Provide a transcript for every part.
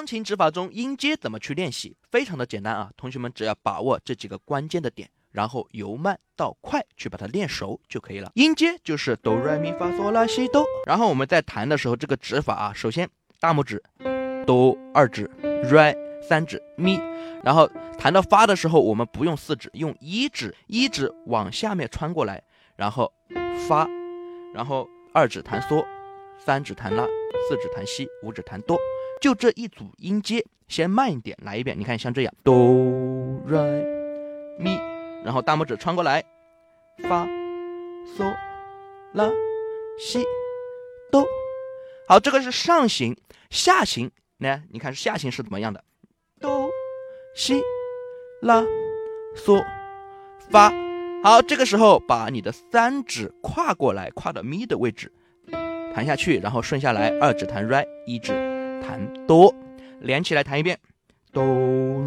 钢琴指法中音阶怎么去练习？非常的简单啊，同学们只要把握这几个关键的点，然后由慢到快去把它练熟就可以了。音阶就是哆来咪发嗦拉西哆，然后我们在弹的时候，这个指法啊，首先大拇指哆，二指来，三指咪，然后弹到发的时候，我们不用四指，用一指，一指往下面穿过来，然后发，然后二指弹嗦，三指弹拉，四指弹西，五指弹哆。就这一组音阶，先慢一点来一遍。你看，像这样，哆来咪，然后大拇指穿过来，发嗦拉西哆。好，这个是上行，下行呢？你看下行是怎么样的？哆西拉嗦发。好，这个时候把你的三指跨过来，跨到咪的位置，弹下去，然后顺下来，二指弹 re，一指。弹。哆，连起来弹一遍，哆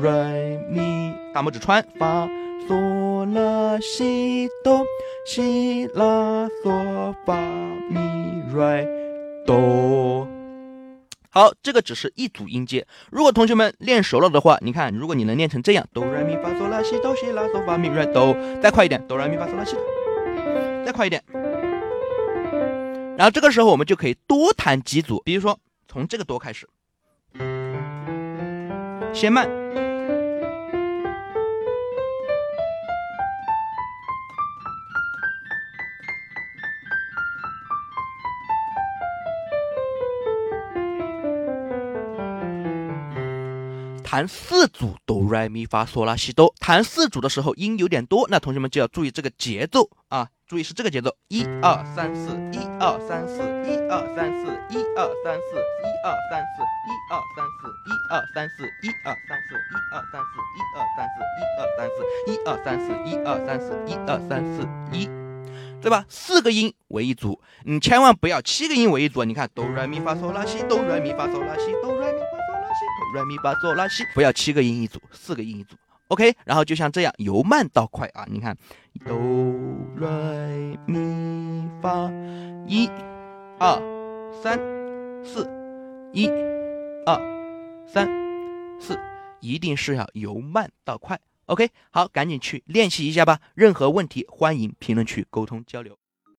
来咪，大拇指穿，发。嗦啦西哆，西啦嗦发咪来哆。好，这个只是一组音阶。如果同学们练熟了的话，你看，如果你能练成这样，哆来咪发嗦啦西哆，西啦嗦发咪来哆，再快一点，哆来咪发嗦啦西，再快一点。然后这个时候我们就可以多弹几组，比如说。从这个哆开始，先慢，弹四组哆来咪发嗦拉西哆。弹四组的时候音有点多，那同学们就要注意这个节奏啊。注意是这个节奏，一二三四，一二三四，一二三四，一二三四，一二三四，一二三四，一二三四，一二三四，一二三四，一二三四，一二三四，一二三四，一二三四，一二三四，一，对吧？四个音为一组，你千万不要七个音为一组。你看，哆来咪发嗦拉西，哆来咪发嗦拉西，哆来咪发嗦拉西，哆来咪发嗦拉西，不要七个音一组，四个音一组。OK，然后就像这样由慢到快啊，你看，哆来咪发，一、二、三、四，一、二、三、四，一定是要由慢到快。OK，好，赶紧去练习一下吧。任何问题欢迎评论区沟通交流。